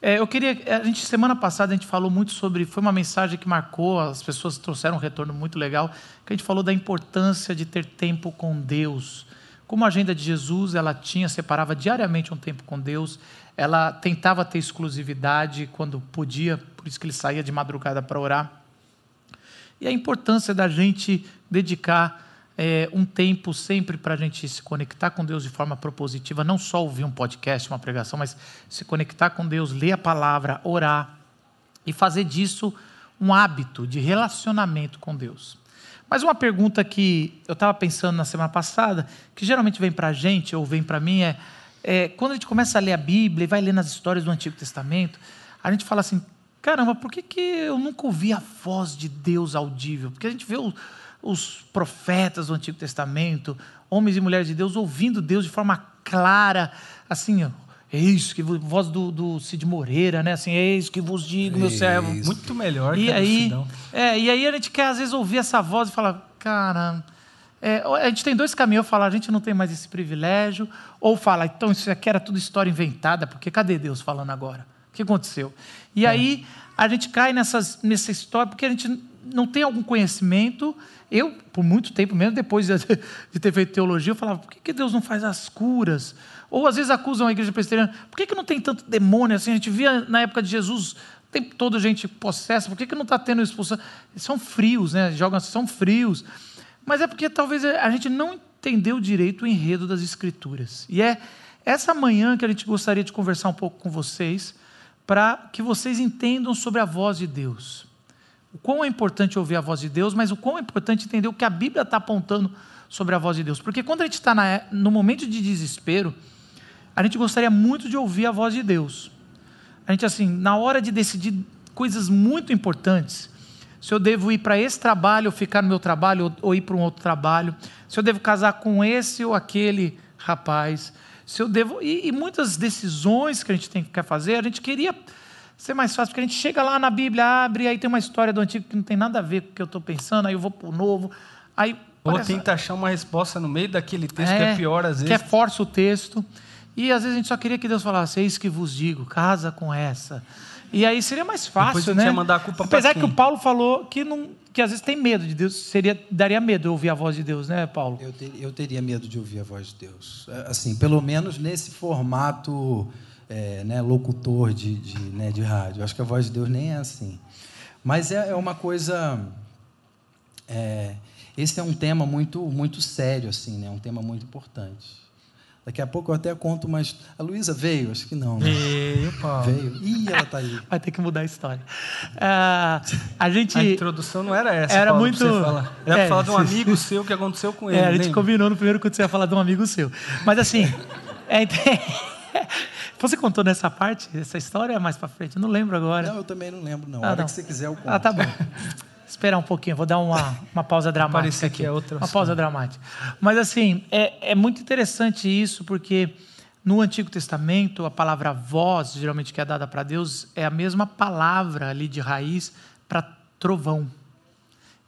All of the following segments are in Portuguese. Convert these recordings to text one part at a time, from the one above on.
É, eu queria. A gente, semana passada, a gente falou muito sobre. Foi uma mensagem que marcou, as pessoas trouxeram um retorno muito legal, que a gente falou da importância de ter tempo com Deus. Como a agenda de Jesus, ela tinha, separava diariamente um tempo com Deus, ela tentava ter exclusividade quando podia, por isso que ele saía de madrugada para orar. E a importância da gente dedicar é, um tempo sempre para a gente se conectar com Deus de forma propositiva, não só ouvir um podcast, uma pregação, mas se conectar com Deus, ler a palavra, orar e fazer disso um hábito de relacionamento com Deus. Mas uma pergunta que eu estava pensando na semana passada, que geralmente vem para a gente ou vem para mim, é, é quando a gente começa a ler a Bíblia e vai lendo as histórias do Antigo Testamento, a gente fala assim: caramba, por que, que eu nunca ouvi a voz de Deus audível? Porque a gente vê o os profetas do Antigo Testamento, homens e mulheres de Deus, ouvindo Deus de forma clara, assim, ó, eis que voz do, do Cid Moreira, né? Assim, eis que vos digo, meu servo. Muito melhor e que aí, é, e aí a gente quer às vezes ouvir essa voz e falar, cara, é, a gente tem dois caminhos, falar, a gente não tem mais esse privilégio, ou falar, então isso aqui era tudo história inventada, porque cadê Deus falando agora? O que aconteceu? E é. aí a gente cai nessas, nessa história porque a gente não tem algum conhecimento eu, por muito tempo, mesmo depois de ter feito teologia, eu falava: por que Deus não faz as curas? Ou às vezes acusam a igreja presbiteriana: por que não tem tanto demônio assim? A gente via na época de Jesus o tempo todo gente possessa, por que não está tendo expulsão? São frios, né? Jogam são frios. Mas é porque talvez a gente não entendeu direito o enredo das Escrituras. E é essa manhã que a gente gostaria de conversar um pouco com vocês, para que vocês entendam sobre a voz de Deus o quão é importante ouvir a voz de Deus, mas o quão é importante entender o que a Bíblia está apontando sobre a voz de Deus. Porque quando a gente está no momento de desespero, a gente gostaria muito de ouvir a voz de Deus. A gente, assim, na hora de decidir coisas muito importantes, se eu devo ir para esse trabalho ou ficar no meu trabalho ou, ou ir para um outro trabalho, se eu devo casar com esse ou aquele rapaz, se eu devo. E, e muitas decisões que a gente tem que fazer, a gente queria ser mais fácil, porque a gente chega lá na Bíblia, abre, aí tem uma história do antigo que não tem nada a ver com o que eu estou pensando, aí eu vou para o novo. Aí, Ou parece... tenta achar uma resposta no meio daquele texto é, que é pior às vezes. Que é força o texto. E às vezes a gente só queria que Deus falasse, eis que vos digo, casa com essa. E aí seria mais fácil, né? Ia mandar a culpa Apesar que o Paulo falou que, não, que às vezes tem medo de Deus, seria, daria medo de ouvir a voz de Deus, né, Paulo? Eu, ter, eu teria medo de ouvir a voz de Deus. É, assim, pelo menos nesse formato é, né, locutor de, de, né, de rádio. Acho que a voz de Deus nem é assim. Mas é, é uma coisa. É, esse é um tema muito, muito sério, assim, né? um tema muito importante. Daqui a pouco eu até conto mais. A Luísa veio? Acho que não. Né? Veio, Paulo. Veio. Ih, ela está aí. Vai ter que mudar a história. Uh, a gente. A introdução não era essa. Era Paulo, muito. Falar. Era é, para falar de um amigo seu que aconteceu com ele. É, a gente combinou no primeiro que você ia falar de um amigo seu. Mas assim. é, você contou nessa parte, essa história mais para frente? Eu não lembro agora. Não, eu também não lembro, não. Ah, a hora não. que você quiser, eu conto. Ah, tá bom. Esperar um pouquinho, vou dar uma, uma pausa dramática. Parece aqui é outra. Uma pausa dramática. Mas, assim, é, é muito interessante isso, porque no Antigo Testamento, a palavra voz, geralmente que é dada para Deus, é a mesma palavra ali de raiz para trovão.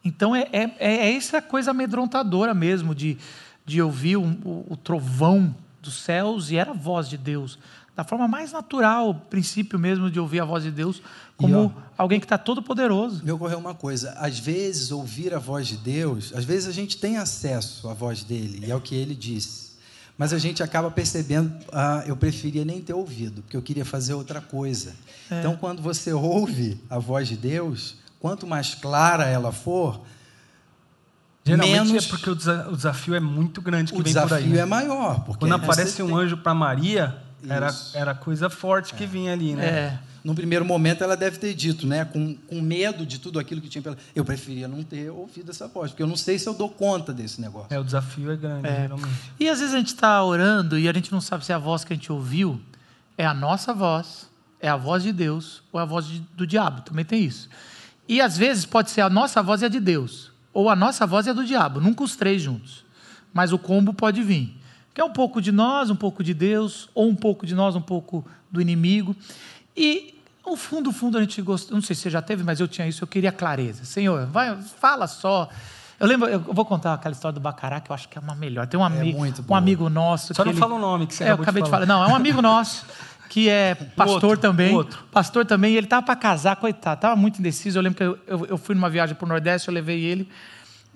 Então, é, é, é, essa coisa amedrontadora mesmo, de, de ouvir um, o, o trovão dos céus, e era a voz de Deus da forma mais natural, o princípio mesmo de ouvir a voz de Deus, como ó, alguém que está todo poderoso. Me ocorreu uma coisa: às vezes ouvir a voz de Deus, às vezes a gente tem acesso à voz dele e ao que ele disse, mas a gente acaba percebendo, ah, eu preferia nem ter ouvido, porque eu queria fazer outra coisa. É. Então, quando você ouve a voz de Deus, quanto mais clara ela for, Geralmente menos... é porque o desafio é muito grande que o vem por aí. O desafio é maior. Porque Quando aparece um anjo para Maria, era, era coisa forte que vinha ali, né? É. Num primeiro momento, ela deve ter dito, né, com, com medo de tudo aquilo que tinha pela. Eu preferia não ter ouvido essa voz, porque eu não sei se eu dou conta desse negócio. É, o desafio é grande, é. E às vezes a gente está orando e a gente não sabe se a voz que a gente ouviu é a nossa voz, é a voz de Deus ou é a voz de, do diabo. Também tem isso. E às vezes pode ser a nossa voz e a de Deus, ou a nossa voz e a do diabo, nunca os três juntos. Mas o combo pode vir que é um pouco de nós, um pouco de Deus, ou um pouco de nós, um pouco do inimigo. E, no fundo, fundo, a gente gosta, não sei se você já teve, mas eu tinha isso, eu queria clareza. Senhor, vai, fala só. Eu lembro, eu vou contar aquela história do Bacará, que eu acho que é uma melhor. Tem um, é amigo, um amigo nosso. Só não ele, fala o nome que você é, eu acabei de falar. Não, é um amigo nosso que é pastor outro, também. outro. Pastor também, ele estava para casar, coitado, estava muito indeciso. Eu lembro que eu, eu, eu fui numa viagem para o Nordeste, eu levei ele.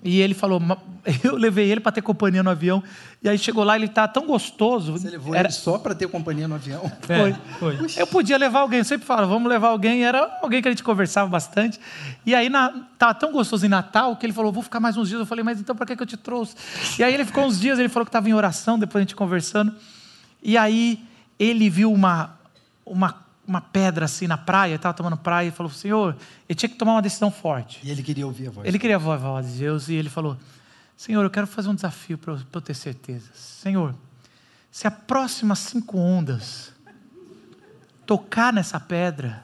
E ele falou, "Ma- eu levei ele para ter companhia no avião. E aí chegou lá, ele estava tão gostoso. Você levou Era- ele só para ter companhia no avião? Foi. É, foi. Eu podia levar alguém, eu sempre falo, vamos levar alguém. Era alguém que a gente conversava bastante. E aí na, tava tão gostoso em Natal que ele falou, vou ficar mais uns dias. Eu falei, mas então para que, que eu te trouxe? E aí ele ficou uns dias, ele falou que estava em oração, depois a gente conversando. E aí ele viu uma, uma, uma pedra assim na praia, estava tomando praia, e falou, Senhor, ele tinha que tomar uma decisão forte. E ele queria ouvir a voz. Ele queria voz a voz de Deus e ele falou: Senhor, eu quero fazer um desafio para eu, eu ter certeza. Senhor, se as próximas cinco ondas tocar nessa pedra,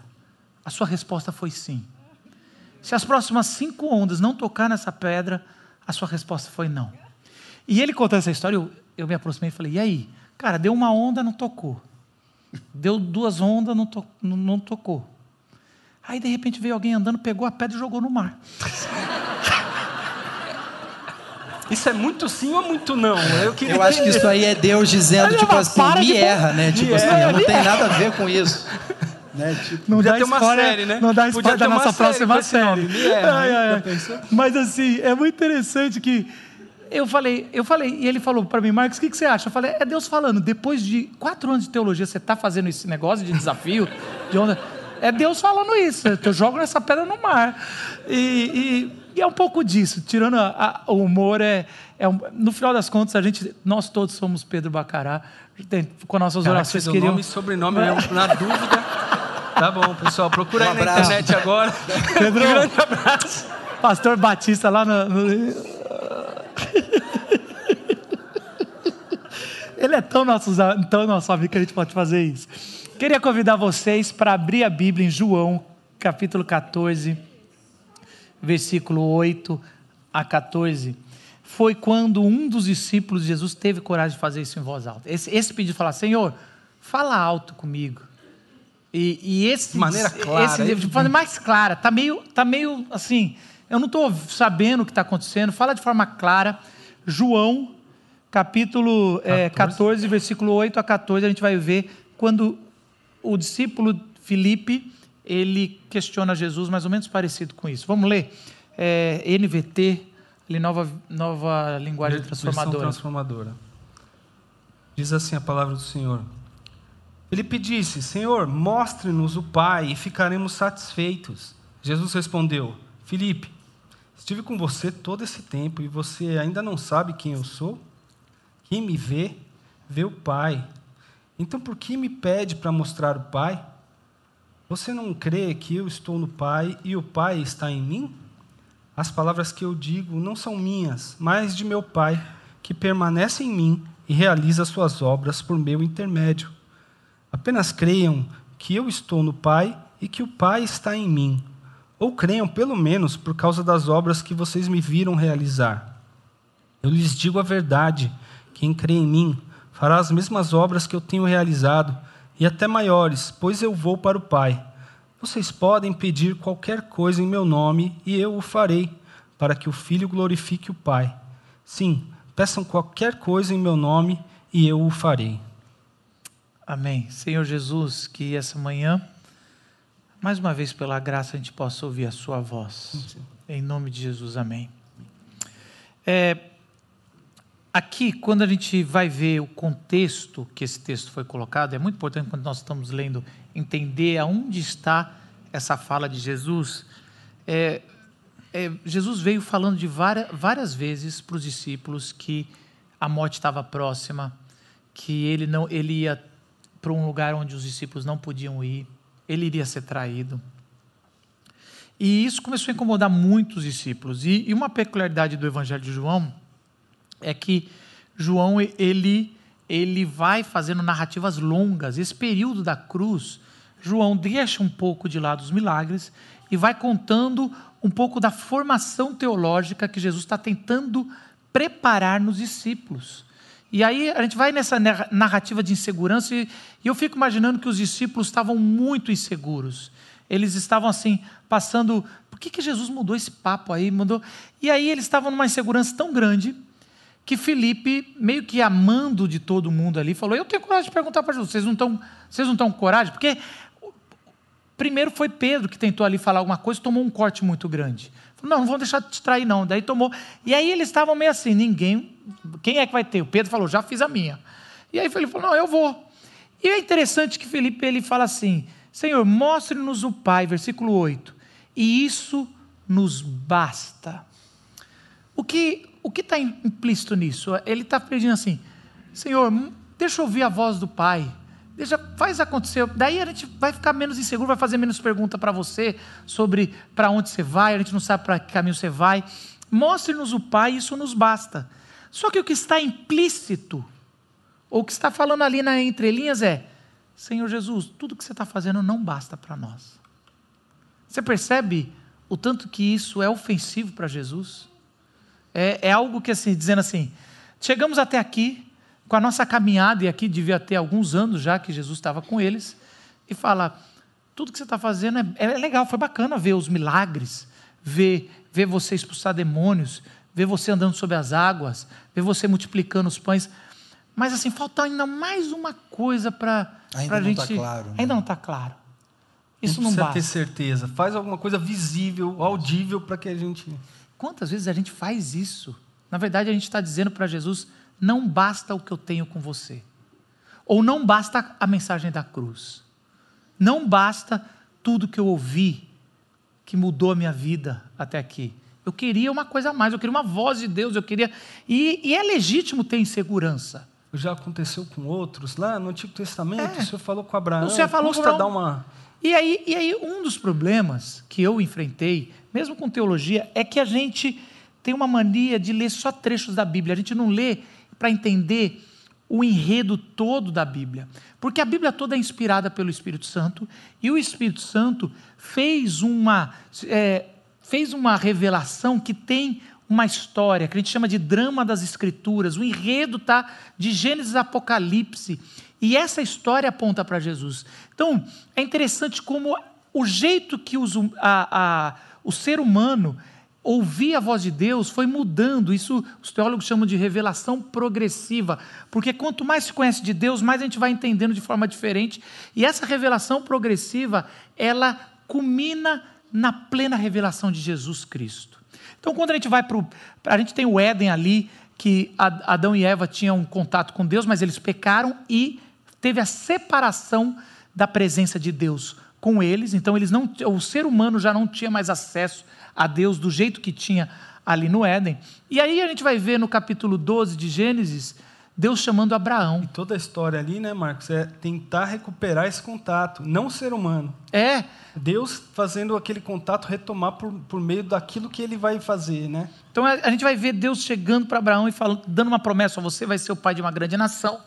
a sua resposta foi sim. Se as próximas cinco ondas não tocar nessa pedra, a sua resposta foi não. E ele contando essa história, eu, eu me aproximei e falei: E aí? Cara, deu uma onda, não tocou. Deu duas ondas, não, to- não- não tocou. Aí, de repente, veio alguém andando, pegou a pedra e jogou no mar. Isso é muito sim ou muito não? Eu, queria Eu acho que isso aí é Deus dizendo, Olha, tipo assim, me de erra, né? Tipo assim, eu não tenho nada a ver com isso. né? Tipo, Não Podia dá ter uma série, né? Não dá spoiler da nossa série próxima série. nome, Me Erra, Ai, pensou? Mas assim, é muito interessante que eu falei, eu falei, e ele falou para mim, Marcos, o que, que você acha? Eu falei, é Deus falando, depois de quatro anos de teologia, você está fazendo esse negócio de desafio, de onda. É Deus falando isso, eu jogo nessa pedra no mar. E, e- e é um pouco disso, tirando a- a- o humor, é, é um- no final das contas, a gente, nós todos somos Pedro Bacará, tem- com nossas Caraca, orações queriam. nome e sobrenome, eu, na dúvida. Tá bom, pessoal, procura Um aí na internet agora. Pedro, Um grande abraço. Pastor Batista lá no. no- Ele é tão nosso, tão nosso amigo que a gente pode fazer isso. Queria convidar vocês para abrir a Bíblia em João, capítulo 14, versículo 8 a 14. Foi quando um dos discípulos de Jesus teve coragem de fazer isso em voz alta. Esse, esse pedido de falar, Senhor, fala alto comigo. E, e esse De maneira clara, esse, de forma mais clara, tá meio, tá meio assim. Eu não estou sabendo o que está acontecendo. Fala de forma clara. João, capítulo eh, 14, versículo 8 a 14, a gente vai ver quando o discípulo Filipe ele questiona Jesus, mais ou menos parecido com isso. Vamos ler Eh, NVT, nova nova linguagem transformadora. transformadora. Diz assim a palavra do Senhor. Felipe disse: Senhor, mostre-nos o Pai e ficaremos satisfeitos. Jesus respondeu: Felipe, estive com você todo esse tempo e você ainda não sabe quem eu sou? Quem me vê, vê o Pai. Então por que me pede para mostrar o Pai? Você não crê que eu estou no Pai e o Pai está em mim? As palavras que eu digo não são minhas, mas de meu Pai, que permanece em mim e realiza suas obras por meu intermédio. Apenas creiam que eu estou no Pai e que o Pai está em mim. Ou creiam, pelo menos, por causa das obras que vocês me viram realizar. Eu lhes digo a verdade: quem crê em mim fará as mesmas obras que eu tenho realizado, e até maiores, pois eu vou para o Pai. Vocês podem pedir qualquer coisa em meu nome, e eu o farei, para que o Filho glorifique o Pai. Sim, peçam qualquer coisa em meu nome, e eu o farei. Amém. Senhor Jesus, que essa manhã, mais uma vez pela graça, a gente possa ouvir a Sua voz. Em nome de Jesus, amém. É, aqui, quando a gente vai ver o contexto que esse texto foi colocado, é muito importante quando nós estamos lendo entender aonde está essa fala de Jesus. É, é, Jesus veio falando de várias, várias vezes para os discípulos que a morte estava próxima, que ele não ele ia para um lugar onde os discípulos não podiam ir, ele iria ser traído. E isso começou a incomodar muitos discípulos. E, uma peculiaridade do Evangelho de João é que João ele ele vai fazendo narrativas longas. Esse período da cruz, João deixa um pouco de lado os milagres e vai contando um pouco da formação teológica que Jesus está tentando preparar nos discípulos. E aí a gente vai nessa narra- narrativa de insegurança e, eu fico imaginando que os discípulos estavam muito inseguros. Eles estavam assim, passando. Por que, que Jesus mudou esse papo aí? Mudou? E aí eles estavam numa insegurança tão grande que Felipe, meio que amando de todo mundo ali, falou: Eu tenho coragem de perguntar para Jesus, vocês não vocês não estão com coragem? Porque primeiro foi Pedro que tentou ali falar alguma coisa, tomou um corte muito grande. Falou, não, não vão deixar de te trair, não. Daí tomou. E aí eles estavam meio assim: ninguém. Quem é que vai ter? O Pedro falou: já fiz a minha. E aí Felipe falou: não, eu vou. E é interessante que Felipe ele fala assim: Senhor, mostre-nos o Pai, versículo 8, e isso nos basta. O que o que está implícito nisso? Ele está pedindo assim: Senhor, deixa eu ouvir a voz do Pai. Deixa, faz acontecer. Daí a gente vai ficar menos inseguro, vai fazer menos pergunta para você sobre para onde você vai, a gente não sabe para que caminho você vai. Mostre-nos o Pai, isso nos basta. Só que o que está implícito, ou o que está falando ali na entrelinhas é: Senhor Jesus, tudo que você está fazendo não basta para nós. Você percebe o tanto que isso é ofensivo para Jesus? É, é algo que, assim, dizendo assim, chegamos até aqui, com a nossa caminhada, e aqui devia ter alguns anos já que Jesus estava com eles, e fala: tudo que você está fazendo é, é, legal, foi bacana ver os milagres, ver, ver você expulsar demônios, ver você andando sobre as águas, ver você multiplicando os pães. Mas assim, falta ainda mais uma coisa para a tá gente. Tá claro, né? Ainda não está claro. Isso não, não, precisa basta. ter certeza. Faz alguma coisa visível, audível, para que a gente. Quantas vezes a gente faz isso? Na verdade, a gente está dizendo para Jesus: não basta o que eu tenho com você. Ou não basta a mensagem da cruz. Não basta tudo que eu ouvi que mudou a minha vida até aqui. Eu queria uma coisa a mais, eu queria uma voz de Deus, eu queria. E, e é legítimo ter insegurança. Já aconteceu com outros lá no Antigo Testamento. É. O Senhor falou com Abraão. O Senhor falou com Abraão. dar uma. E aí, e aí, um dos problemas que eu enfrentei, mesmo com teologia, é que a gente tem uma mania de ler só trechos da Bíblia. A gente não lê para entender o enredo todo da Bíblia. Porque a Bíblia toda é inspirada pelo Espírito Santo e o Espírito Santo fez uma, é, fez uma revelação que tem uma história, que a gente chama de drama das Escrituras. O enredo está de Gênesis a Apocalipse. E essa história aponta para Jesus. Então, é interessante como o jeito que os, a, a, o ser humano ouvir a voz de Deus foi mudando. Isso os teólogos chamam de revelação progressiva, porque quanto mais se conhece de Deus, mais a gente vai entendendo de forma diferente. E essa revelação progressiva, ela culmina na plena revelação de Jesus Cristo. Então, quando a gente vai para. A gente tem o Éden ali, que Adão e Eva tinham um contato com Deus, mas eles pecaram e teve a separação da presença de Deus com eles. Então, eles não, o ser humano já não tinha mais acesso a Deus do jeito que tinha ali no Éden. E aí a gente vai ver no capítulo 12 de Gênesis, Deus chamando Abraão. E toda a história ali, né, Marcos, é tentar recuperar esse contato, não o ser humano. É. Deus fazendo aquele contato retomar por, por meio daquilo que ele vai fazer, né? Então a, gente vai ver Deus chegando para Abraão e falando, dando uma promessa: você vai ser o pai de uma grande nação.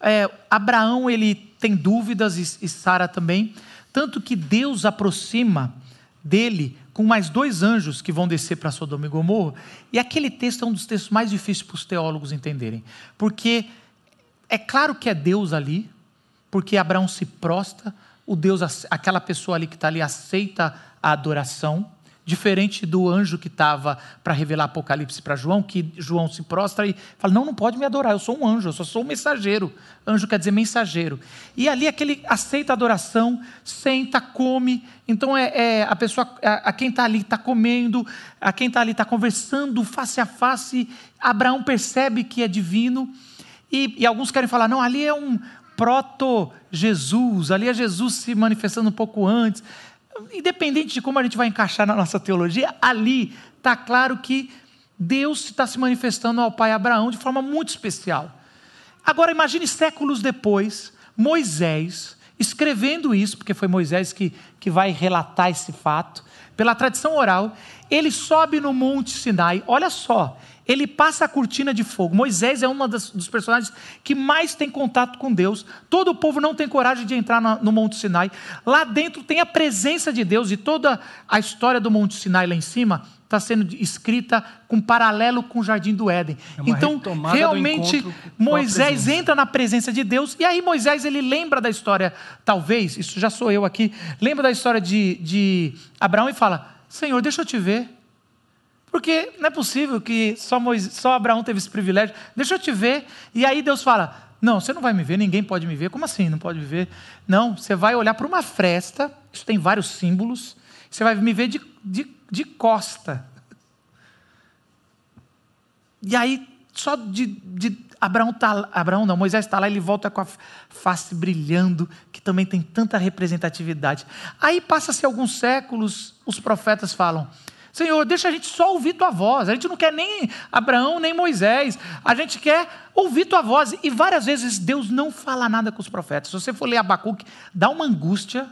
É, Abraão ele tem dúvidas e, e Sara também, tanto que Deus aproxima dele com mais dois anjos que vão descer para Sodoma e Gomorra. E aquele texto é um dos textos mais difíceis para os teólogos entenderem, porque é claro que é Deus ali, porque Abraão se prostra, o Deus, aquela pessoa ali que está ali aceita a adoração, diferente do anjo que estava para revelar Apocalipse para João, que João se prostra e fala: Não, não pode me adorar, eu sou um anjo, eu só sou um mensageiro. Anjo quer dizer mensageiro. E ali aquele aceita a adoração, senta, come. Então é, é a pessoa, a, a quem está ali está comendo, a quem está ali está conversando face a face. Abraão percebe que é divino. E, e alguns querem falar: Não, ali é um proto-Jesus, ali é Jesus se manifestando um pouco antes independente de como a gente vai encaixar na nossa teologia, ali está claro que Deus está se manifestando ao pai Abraão de forma muito especial. Agora, imagine séculos depois, Moisés escrevendo isso, porque foi Moisés que, que vai relatar esse fato, pela tradição oral, ele sobe no Monte Sinai, olha só, ele passa a cortina de fogo. Moisés é um dos personagens que mais tem contato com Deus. Todo o povo não tem coragem de entrar no Monte Sinai. Lá dentro tem a presença de Deus e toda a história do Monte Sinai lá em cima está sendo escrita com paralelo com o Jardim do Éden. É então, realmente, Moisés entra na presença de Deus e aí Moisés ele lembra da história, talvez, isso já sou eu aqui, lembra da história de, de Abraão e fala: Senhor, deixa eu te ver. Porque não é possível que só, Moisés, só Abraão teve esse privilégio. Deixa eu te ver. E aí Deus fala: Não, você não vai me ver, ninguém pode me ver. Como assim não pode me ver? Não, você vai olhar para uma fresta, isso tem vários símbolos, você vai me ver de, de, de costa. E aí, só de, de Abraão, tá, Abraão não, Moisés está lá, ele volta com a face brilhando, que também tem tanta representatividade. Aí passa-se alguns séculos, os profetas falam: Senhor, deixa a gente só ouvir tua voz. A gente não quer nem Abraão, nem Moisés. A gente quer ouvir tua voz. E várias vezes Deus não fala nada com os profetas. Se você for ler Abacuque, dá uma angústia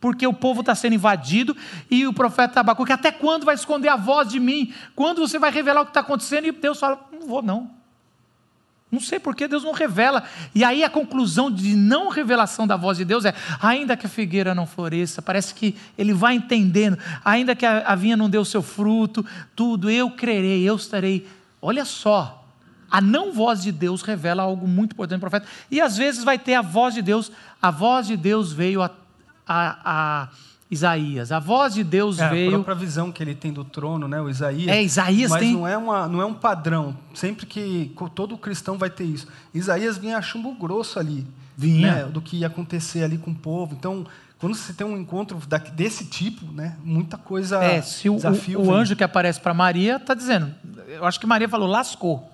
porque o povo está sendo invadido, e o profeta Abacuque, até quando vai esconder a voz de mim? Quando você vai revelar o que está acontecendo? E Deus fala, não vou não. Não sei por que Deus não revela. E aí a conclusão de não revelação da voz de Deus é: ainda que a figueira não floresça, parece que ele vai entendendo, ainda que a, vinha não dê o seu fruto, tudo, eu crerei, eu estarei. Olha só, a não voz de Deus revela algo muito importante no profeta. E às vezes vai ter a voz de Deus, a voz de Deus veio a a, a Isaías. A voz de Deus é, veio. A própria visão que ele tem do trono, né? O Isaías. É, Isaías mas tem. não é, uma, não é um padrão. Sempre que todo cristão vai ter isso. Isaías vinha a chumbo grosso ali. Vinha. Né? Do que ia acontecer ali com o povo. Então, quando você tem um encontro desse tipo, né? Muita coisa. É, se o, o, o anjo que aparece para Maria está dizendo. Eu acho que Maria falou, lascou.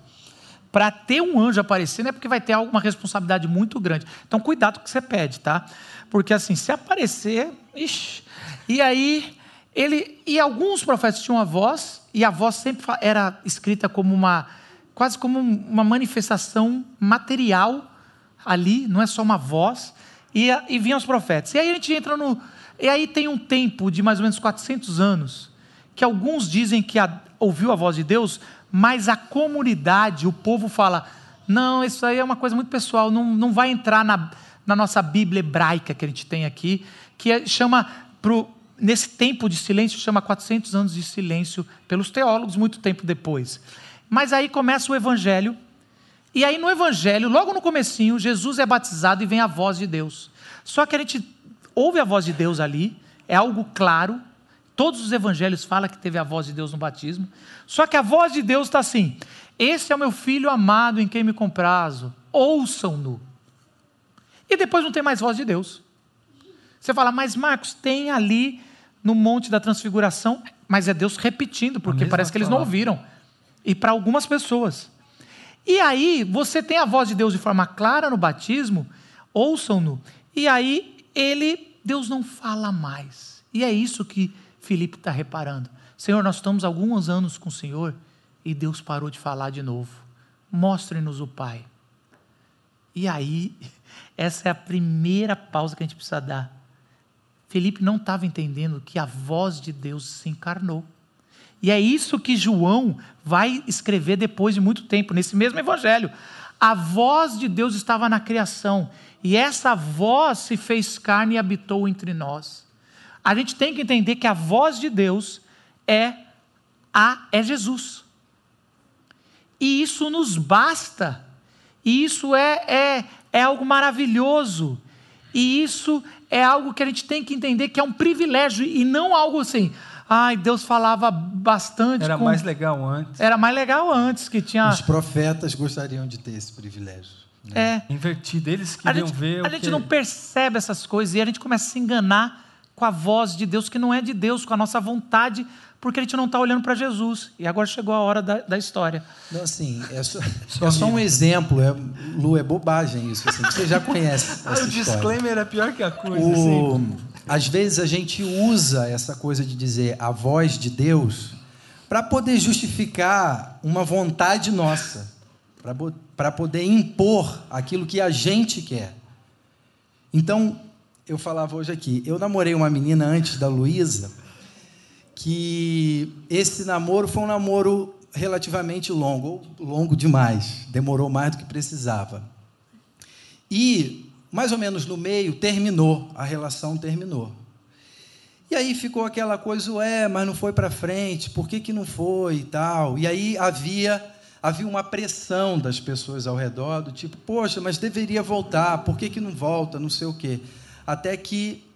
Para ter um anjo aparecendo é porque vai ter alguma responsabilidade muito grande. Então, cuidado com o que você pede, tá? Porque assim, se aparecer, ixi, e aí ele e alguns profetas tinham a voz e a voz sempre era escrita como uma quase como uma manifestação material ali, não é só uma voz. E, e vinham os profetas. E aí a gente entra no e aí tem um tempo de mais ou menos 400 anos que alguns dizem que a, ouviu a voz de Deus, mas a comunidade, o povo fala: não, isso aí é uma coisa muito pessoal, não, não vai entrar na, na nossa Bíblia hebraica que a gente tem aqui, que é, chama, nesse tempo de silêncio, chama 400 anos de silêncio pelos teólogos, muito tempo depois. Mas aí começa o Evangelho, e aí no Evangelho, logo no comecinho, Jesus é batizado e vem a voz de Deus. Só que a gente ouve a voz de Deus ali, é algo claro, todos os evangelhos falam que teve a voz de Deus no batismo, só que a voz de Deus está assim, esse é o meu filho amado em quem me comprazo, ouçam-no. E depois não tem mais voz de Deus. Você fala, mas Marcos, tem ali no Monte da Transfiguração, mas é Deus repetindo, porque parece que eles não ouviram. E para algumas pessoas. E aí, você tem a voz de Deus de forma clara no batismo, ouçam-no. E aí, ele, Deus não fala mais. E é isso que Felipe está reparando. Senhor, nós estamos alguns anos com o Senhor e Deus parou de falar de novo. Mostre-nos o Pai. E aí, essa é a primeira pausa que a gente precisa dar. Felipe não estava entendendo que a voz de Deus se encarnou. E é isso que João vai escrever depois de muito tempo, nesse mesmo evangelho. A voz de Deus estava na criação, e essa voz se fez carne e habitou entre nós. A gente tem que entender que a voz de Deus é a é Jesus. E isso nos basta. E isso é, é, é algo maravilhoso. E isso é algo que a gente tem que entender que é um privilégio e não algo assim. Ai, Deus falava bastante. Era com... mais legal antes. Era mais legal antes que tinha. Os profetas gostariam de ter esse privilégio. Né? É. Invertido, eles queriam a gente, ver. A gente que... não percebe essas coisas e a gente começa a se enganar com a voz de Deus que não é de Deus, com a nossa vontade porque a gente não está olhando para Jesus. E agora chegou a hora da, da história. Não, assim, é só, é só um exemplo. É, Lu, é bobagem isso. Assim, você já conhece. ah, o disclaimer é pior que a coisa. O, assim. Às vezes a gente usa essa coisa de dizer a voz de Deus para poder justificar uma vontade nossa, para poder impor aquilo que a gente quer. Então, eu falava hoje aqui, eu namorei uma menina antes da Luísa que esse namoro foi um namoro relativamente longo, longo demais, demorou mais do que precisava. E, mais ou menos no meio, terminou, a relação terminou. E aí ficou aquela coisa, ué, mas não foi para frente, por que, que não foi e tal? E aí havia, havia uma pressão das pessoas ao redor, do tipo, poxa, mas deveria voltar, por que, que não volta, não sei o quê. Até que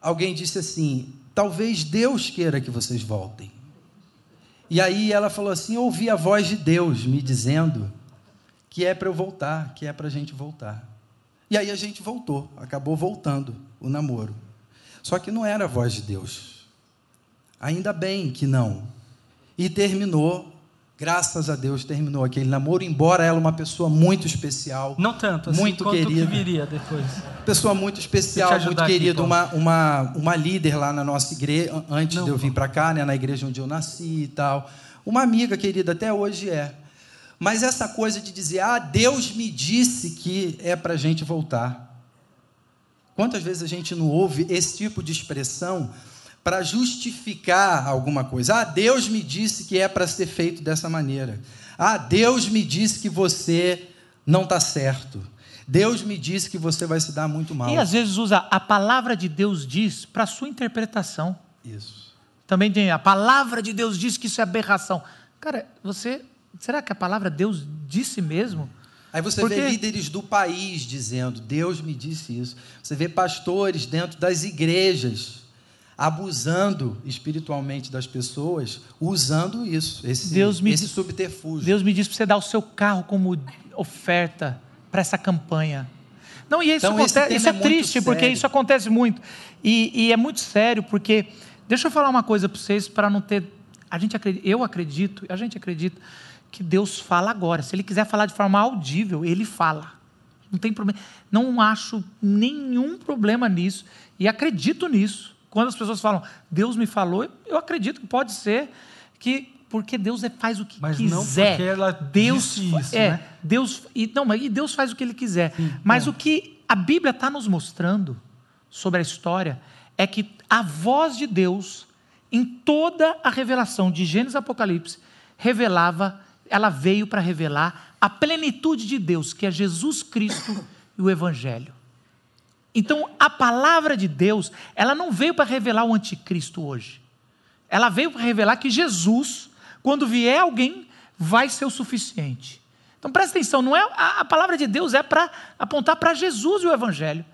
alguém disse assim: talvez Deus queira que vocês voltem. E aí ela falou assim: ouvi a voz de Deus me dizendo que é para eu voltar, que é para a gente voltar. E aí a gente voltou, acabou voltando o namoro. Só que não era a voz de Deus. Ainda bem que não. E terminou, graças a Deus terminou aquele namoro, embora ela uma pessoa muito especial. Não tanto, assim, muito querida. que viria depois. Pessoa muito especial, muito querida, uma, uma, uma líder lá na nossa igreja, antes Não, de eu vir para cá, né, na igreja onde eu nasci e tal. Uma amiga querida, até hoje é. Mas essa coisa de dizer, ah, Deus me disse que é para a gente voltar. Quantas vezes a gente não ouve esse tipo de expressão para justificar alguma coisa? Ah, Deus me disse que é para ser feito dessa maneira. Ah, Deus me disse que você não está certo. Deus me disse que você vai se dar muito mal. E às vezes usa a palavra de Deus diz para sua interpretação. Isso. Também tem a palavra de Deus diz que isso é aberração. Cara, você. Será que a palavra Deus disse mesmo? Aí você Porque- vê líderes do país dizendo, Deus me disse isso. Você vê pastores dentro das igrejas abusando espiritualmente das pessoas, usando isso, esse, Deus me esse subterfúgio. Deus me disse para você dar o seu carro como oferta para essa campanha. Não, e isso, Então, acontece, isso é, é triste, porque sério. isso acontece muito. E, e é muito sério, porque. Deixa eu falar uma coisa para vocês, para não ter. A gente acredita, eu acredito, a gente acredita que Deus fala agora. Se Ele quiser falar de forma audível, Ele fala. Não tem problema. Não acho nenhum problema nisso. E acredito nisso. Quando as pessoas falam, Deus me falou, eu acredito que pode ser que. Porque Deus é- faz o que Mas quiser. não porque ela Deus disse isso, é, né? Deus e não, mas e Deus faz o que Ele quiser. mas o que a Bíblia está nos mostrando sobre a história é que a voz de Deus em toda a revelação de Gênesis e Apocalipse revelava, ela veio para revelar a plenitude de Deus, que é Jesus Cristo e o Evangelho. Então, a palavra de Deus, ela não veio para revelar o anticristo hoje. Ela veio para revelar que Jesus, quando vier alguém, vai ser o suficiente. Então presta atenção, não é a, a palavra de Deus é para apontar para Jesus e o Evangelho.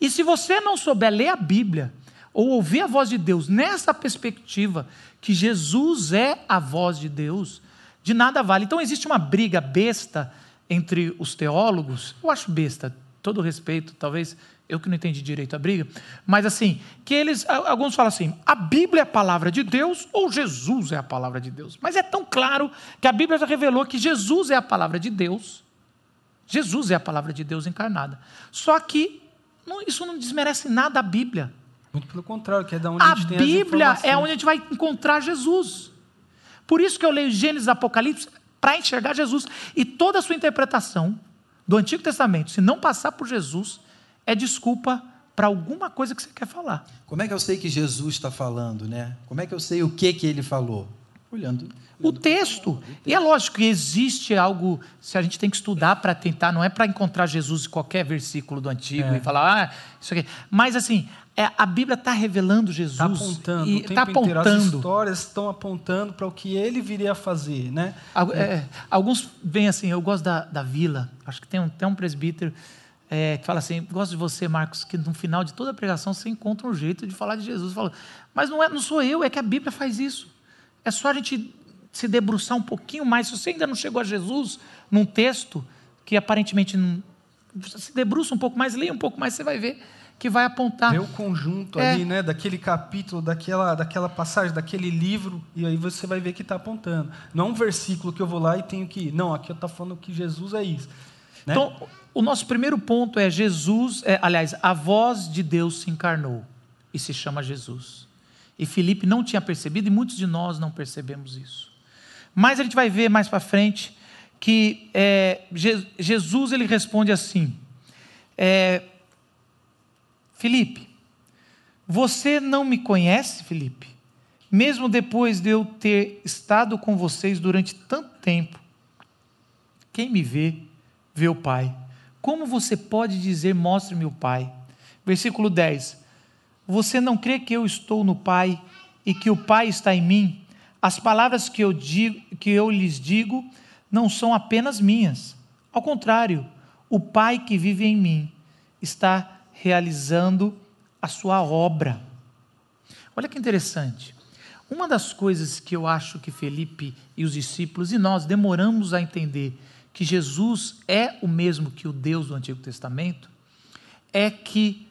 E se você não souber ler a Bíblia ou ouvir a voz de Deus nessa perspectiva que Jesus é a voz de Deus, de nada vale. Então existe uma briga besta entre os teólogos. Eu acho besta, todo respeito, talvez eu que não entendi direito a briga, mas assim, que eles, alguns falam assim, a Bíblia é a palavra de Deus ou Jesus é a palavra de Deus. Mas é tão claro que a Bíblia já revelou que Jesus é a palavra de Deus. Jesus é a palavra de Deus encarnada. Só que não- isso não desmerece nada a Bíblia. Muito pelo contrário, que é da onde a, A gente tem as Bíblia é onde a gente vai encontrar Jesus. Por isso que eu leio Gênesis Apocalipse para enxergar Jesus. E toda a sua interpretação do Antigo Testamento, se não passar por Jesus, é desculpa para alguma coisa que você quer falar. Como é que eu sei que Jesus está falando, né? Como é que eu sei o que, que ele falou? Olhando. O texto. E é lógico que existe algo, se a gente tem que estudar para tentar, não é para encontrar Jesus em qualquer versículo do Antigo É. e falar, ah, isso aqui. Mas assim, é, a Bíblia está revelando Jesus. Está apontando, e o tempo está inteiro. As apontando. histórias estão apontando para o que ele viria a fazer, né? É, alguns vêm assim, eu gosto da, da vila, acho que tem um, tem um presbítero é, que fala assim, gosto de você, Marcos, que no final de toda a pregação você encontra um jeito de falar de Jesus. Fala, mas não, é, não sou eu, é que a Bíblia faz isso. É só a gente se debruçar um pouquinho mais. Se você ainda não chegou a Jesus num texto que aparentemente não. Se debruça um pouco mais, leia um pouco mais, você vai ver que vai apontar. Ver o conjunto É. ali, né? Daquele capítulo, daquela, daquela passagem, daquele livro, e aí você vai ver que está apontando. Não é um versículo que eu vou lá e tenho que. Não, aqui eu estou falando que Jesus é isso. Né? Então, o nosso primeiro ponto é Jesus, é, aliás, a voz de Deus se encarnou e se chama Jesus. E Felipe não tinha percebido e muitos de nós não percebemos isso. Mas a gente vai ver mais para frente que é, Je- Jesus ele responde assim: é, Felipe, você não me conhece, Felipe? Mesmo depois de eu ter estado com vocês durante tanto tempo, quem me vê, vê o Pai. Como você pode dizer, mostre-me o Pai? Versículo 10. Você não crê que eu estou no Pai e que o Pai está em mim? As palavras que eu, digo, que eu lhes digo não são apenas minhas. Ao contrário, o Pai que vive em mim está realizando a sua obra. Olha que interessante. Uma das coisas que eu acho que Felipe e os discípulos e nós demoramos a entender que Jesus é o mesmo que o Deus do Antigo Testamento é que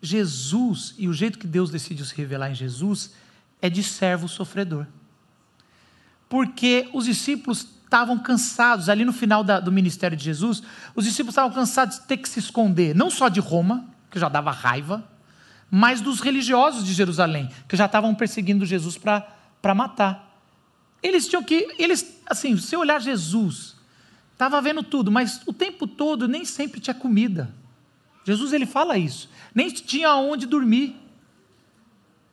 Jesus e o jeito que Deus decidiu se revelar em Jesus é de servo sofredor. Porque os discípulos estavam cansados, ali no final da, do ministério de Jesus, os discípulos estavam cansados de ter que se esconder, não só de Roma, que já dava raiva, mas dos religiosos de Jerusalém, que já estavam perseguindo Jesus para matar. Eles tinham que, eles, assim, se olhar Jesus, estava vendo tudo, mas o tempo todo nem sempre tinha comida. Jesus ele fala isso, nem tinha onde dormir.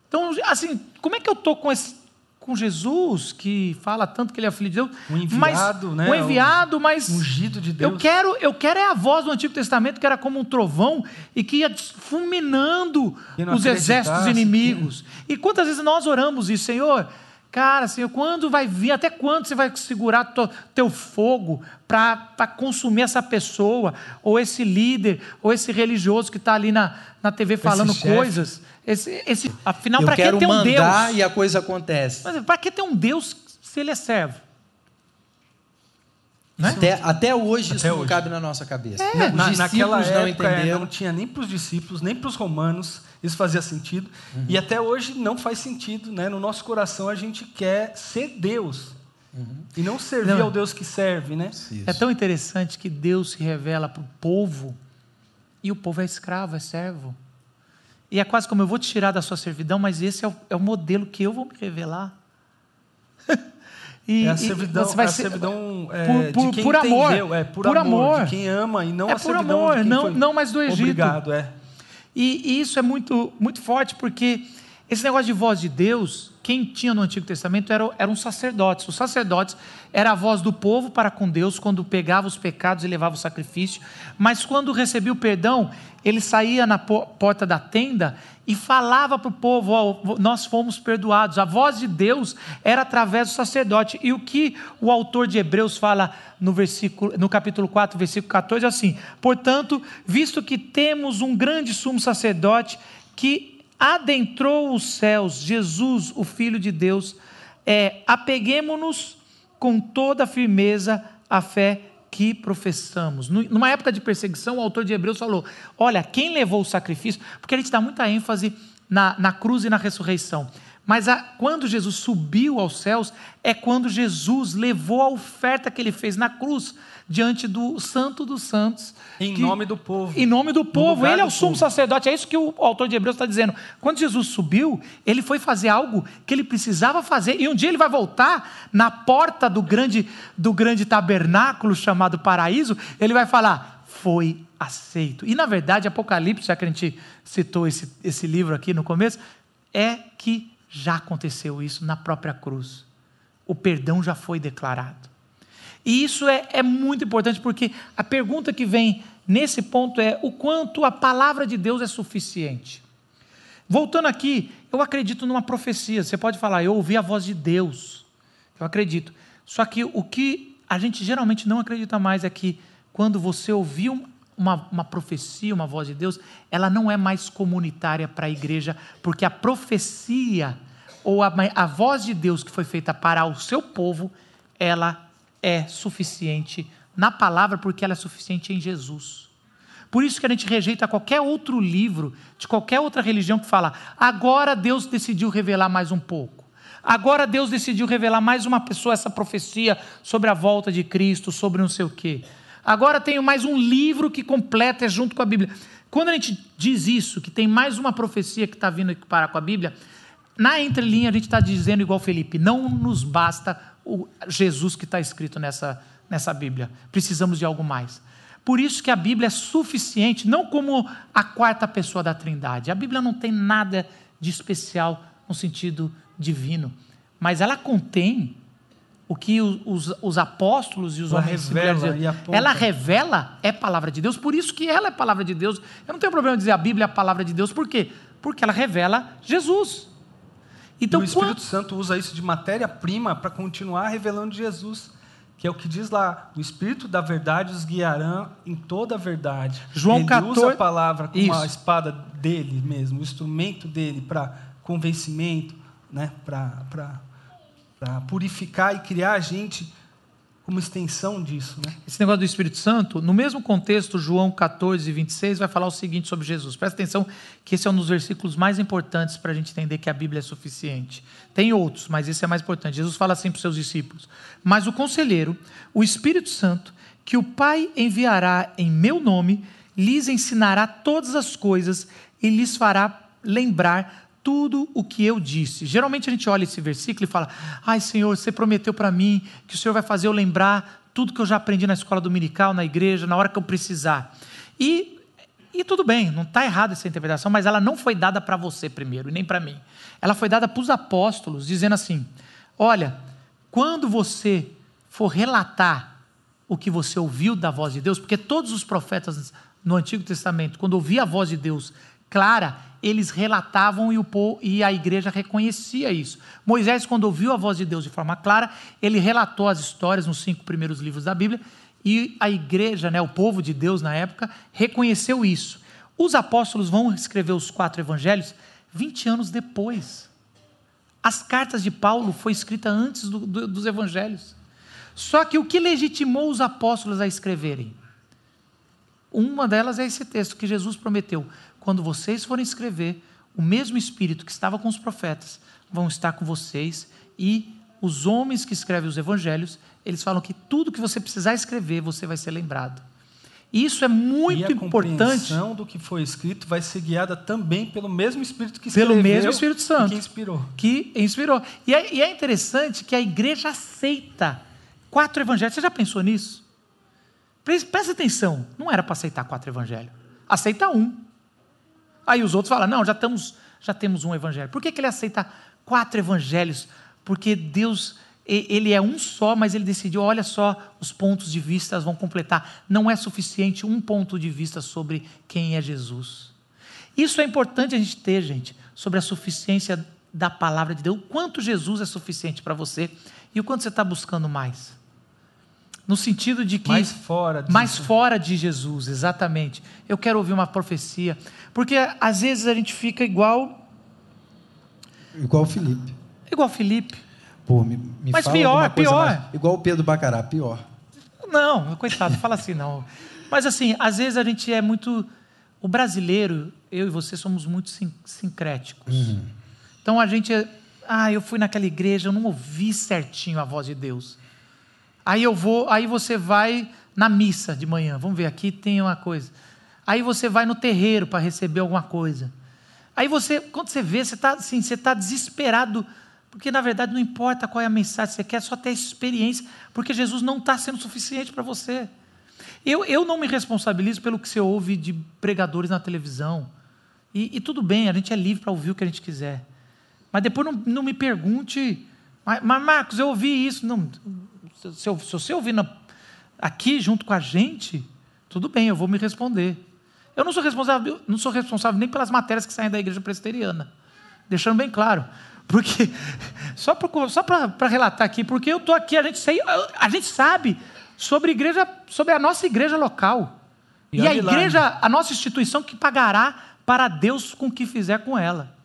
Então, assim, como é que eu estou com esse com Jesus, que fala tanto que ele é filho de Deus. Um enviado, mas, né? Um enviado, mas. Ungido de Deus. Eu quero, eu quero é a voz do Antigo Testamento que era como um trovão e que ia fulminando os exércitos inimigos. Que... E quantas vezes nós oramos isso, Senhor? Cara, Senhor, quando vai vir, até quando você vai segurar to, teu fogo para consumir essa pessoa, ou esse líder, ou esse religioso que está ali na, na TV falando esse coisas? Esse, esse, afinal, para que ter um Deus? e a coisa acontece. Para que ter um Deus se ele é servo? Né? Até, até hoje até isso hoje. não cabe na nossa cabeça. É. Na, naquela época não, entenderam. não tinha nem para os discípulos, nem para os romanos, isso fazia sentido. Uhum. E até hoje não faz sentido. Né? No nosso coração a gente quer ser Deus. Uhum. E não servir não. ao Deus que serve. Né? É tão interessante que Deus se revela para o povo e o povo é escravo, é servo. E é quase como eu vou te tirar da sua servidão, mas esse é o, é o modelo que eu vou me revelar. E, é a servidão, você vai é ser, servidão é, por, por, de quem por amor, entendeu, é por, por amor, amor, de quem ama e não é a servidão por amor, não, não mais do Egito. Obrigado, é. E, e, isso é muito, muito forte porque esse negócio de voz de Deus, quem tinha no Antigo Testamento eram, eram sacerdotes. Os sacerdotes era a voz do povo para com Deus quando pegava os pecados e levava o sacrifício, mas quando recebia o perdão, ele saía na porta da tenda e falava para o povo: oh, Nós fomos perdoados. A voz de Deus era através do sacerdote. E o que o autor de Hebreus fala no, versículo, no capítulo 4, versículo 14 é assim: Portanto, visto que temos um grande sumo sacerdote que adentrou os céus, Jesus, o Filho de Deus, é, apeguemos-nos com toda firmeza à fé que professamos. Numa época de perseguição, o autor de Hebreus falou: olha, quem levou o sacrifício, porque a gente dá muita ênfase na, na cruz e na ressurreição. Mas a, quando Jesus subiu aos céus, é quando Jesus levou a oferta que ele fez na cruz diante do Santo dos Santos. Em que, nome do povo. Em nome do povo. Ele é o sumo sacerdote. É isso que o autor de Hebreus está dizendo. Quando Jesus subiu, ele foi fazer algo que ele precisava fazer. E um dia ele vai voltar na porta do grande, do grande tabernáculo chamado paraíso. Ele vai falar: Foi aceito. E na verdade, Apocalipse, já que a gente citou esse, esse livro aqui no começo, é que já aconteceu isso na própria cruz. O perdão já foi declarado. E isso é, é muito importante porque a pergunta que vem nesse ponto é o quanto a palavra de Deus é suficiente. Voltando aqui, eu acredito numa profecia. Você pode falar, eu ouvi a voz de Deus. Eu acredito. Só que o que a gente geralmente não acredita mais é que quando você ouviu uma, uma profecia, uma voz de Deus, ela não é mais comunitária para a igreja, porque a profecia ou a, a voz de Deus que foi feita para o seu povo, ela é suficiente na palavra, porque ela é suficiente em Jesus. Por isso que a gente rejeita qualquer outro livro, de qualquer outra religião que fala, agora Deus decidiu revelar mais um pouco. Agora Deus decidiu revelar mais uma pessoa essa profecia sobre a volta de Cristo, sobre não sei o quê. Agora tenho mais um livro que completa junto com a Bíblia. Quando a gente diz isso, que tem mais uma profecia que está vindo para com a Bíblia, na entrelinha a gente está dizendo igual Felipe, não nos basta o Jesus que está escrito nessa, nessa Bíblia. Precisamos de algo mais. Por isso que a Bíblia é suficiente, não como a quarta pessoa da Trindade. A Bíblia não tem nada de especial no sentido divino, mas ela contém o que os, os apóstolos e os ela homens revela ela revela é palavra de Deus, por isso que ela é palavra de Deus. Eu não tenho problema em dizer a Bíblia é a palavra de Deus, por quê? Porque ela revela Jesus. Então, e o Espírito quando... Santo usa isso de matéria-prima para continuar revelando Jesus, que é o que diz lá: o Espírito da verdade os guiará em toda a verdade. João Ele 14... usa a palavra como isso. a espada dele mesmo, o instrumento dele para convencimento, né, para purificar e criar a gente como extensão disso. Né? Esse negócio do Espírito Santo, no mesmo contexto, João 14, 26, vai falar o seguinte sobre Jesus. Presta atenção que esse é um dos versículos mais importantes para a gente entender que a Bíblia é suficiente. Tem outros, mas esse é mais importante. Jesus fala assim para os seus discípulos: Mas o conselheiro, o Espírito Santo, que o Pai enviará em meu nome, lhes ensinará todas as coisas e lhes fará lembrar tudo o que eu disse. Geralmente a gente olha esse versículo e fala: Ai, Senhor, você prometeu para mim que o Senhor vai fazer eu lembrar tudo que eu já aprendi na escola dominical, na igreja, na hora que eu precisar. E, e tudo bem, não está errada essa interpretação, mas ela não foi dada para você primeiro, e nem para mim. Ela foi dada para os apóstolos, dizendo assim: Olha, quando você for relatar o que você ouviu da voz de Deus, porque todos os profetas no Antigo Testamento, quando ouvia a voz de Deus clara, eles relatavam e, o povo, e a igreja reconhecia isso. Moisés, quando ouviu a voz de Deus de forma clara, ele relatou as histórias nos cinco primeiros livros da Bíblia e a igreja, né, o povo de Deus na época, reconheceu isso. Os apóstolos vão escrever os quatro evangelhos 20 anos depois. As cartas de Paulo foi escrita antes do, do, dos evangelhos. Só que o que legitimou os apóstolos a escreverem? Uma delas é esse texto que Jesus prometeu: quando vocês forem escrever, o mesmo Espírito que estava com os profetas vão estar com vocês e os homens que escrevem os evangelhos, eles falam que tudo que você precisar escrever, você vai ser lembrado. Isso é muito e a importante. A do que foi escrito vai ser guiada também pelo mesmo Espírito que escreveu. Pelo mesmo Espírito Santo. Que inspirou. Que inspirou. E é, e é interessante que a igreja aceita quatro evangelhos. Você já pensou nisso? Presta atenção. Não era para aceitar quatro evangelhos. Aceita um. Aí os outros falam: não, já, estamos, já temos um evangelho. Por que, que ele aceita quatro evangelhos? Porque Deus, ele é um só, mas ele decidiu: olha só, os pontos de vista vão completar. Não é suficiente um ponto de vista sobre quem é Jesus. Isso é importante a gente ter, gente, sobre a suficiência da palavra de Deus. O quanto Jesus é suficiente para você e o quanto você está buscando mais. No sentido de que. Mais fora. Disso. Mais fora de Jesus, exatamente. Eu quero ouvir uma profecia. Porque às vezes a gente fica igual. Igual o Felipe. Igual o Felipe. Pô, me, me Mas pior, pior. Mais, igual o Pedro Bacará, pior. Não, coitado, fala assim não. Mas assim, às vezes a gente é muito. O brasileiro, eu e você somos muito sincréticos. Uhum. Então a gente. É, ah, eu fui naquela igreja, eu não ouvi certinho a voz de Deus. Aí eu vou, aí você vai na missa de manhã. Vamos ver, aqui tem uma coisa. Aí você vai no terreiro para receber alguma coisa. Aí você, quando você vê, você está assim, você tá desesperado, porque na verdade não importa qual é a mensagem, você quer só ter experiência, porque Jesus não está sendo suficiente para você. Eu, eu não me responsabilizo pelo que você ouve de pregadores na televisão. E, e tudo bem, a gente é livre para ouvir o que a gente quiser. Mas depois não, não me pergunte, mas, mas Marcos, eu ouvi isso. Não, se, se você ouvir na, aqui junto com a gente, tudo bem, eu vou me responder. Eu não sou responsável, não sou responsável nem pelas matérias que saem da igreja presbiteriana. Deixando bem claro. Porque, só para só relatar aqui, porque eu estou aqui, a gente, sei, a gente sabe sobre, igreja, sobre a nossa igreja local. E, e a igreja, lá, né? a nossa instituição que pagará para Deus com o que fizer com ela.